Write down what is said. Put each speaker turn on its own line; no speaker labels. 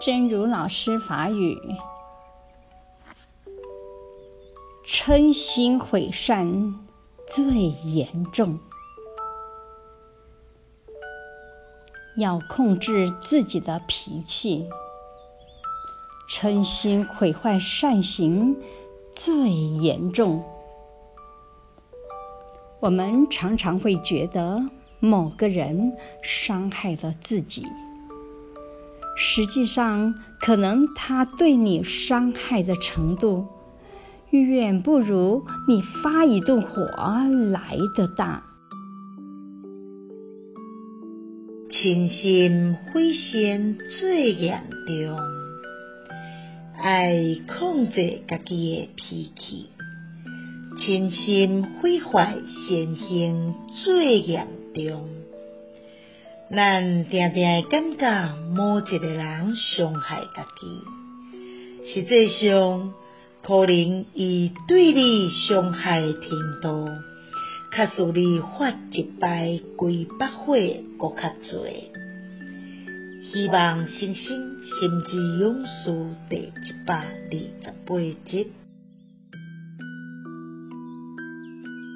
真如老师法语：嗔心毁善最严重，要控制自己的脾气。嗔心毁坏善行最严重。我们常常会觉得某个人伤害了自己。实际上，可能他对你伤害的程度，远不如你发一顿火来得大。
嗔心毁善最严重，爱控制家己的脾气。嗔心毁坏善行最严重。咱常常会感觉某一个人伤害家己，实际上可能伊对你伤害程度，较使你发一百几百回搁较侪。希望新生心之勇士第一百二十八集。